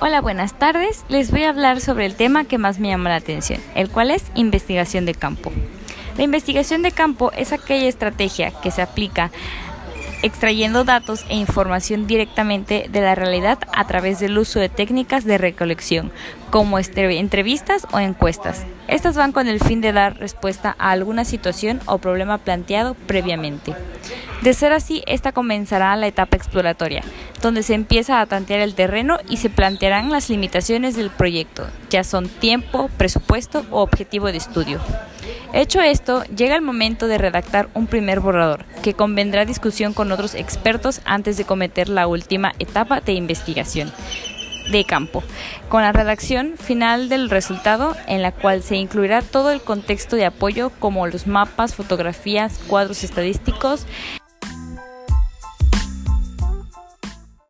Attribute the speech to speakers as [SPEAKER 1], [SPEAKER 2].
[SPEAKER 1] Hola, buenas tardes. Les voy a hablar sobre el tema que más me llama la atención, el cual es investigación de campo. La investigación de campo es aquella estrategia que se aplica extrayendo datos e información directamente de la realidad a través del uso de técnicas de recolección, como entrevistas o encuestas. Estas van con el fin de dar respuesta a alguna situación o problema planteado previamente. De ser así, esta comenzará la etapa exploratoria, donde se empieza a tantear el terreno y se plantearán las limitaciones del proyecto, ya son tiempo, presupuesto o objetivo de estudio. Hecho esto, llega el momento de redactar un primer borrador, que convendrá discusión con otros expertos antes de cometer la última etapa de investigación de campo, con la redacción final del resultado en la cual se incluirá todo el contexto de apoyo como los mapas, fotografías, cuadros estadísticos,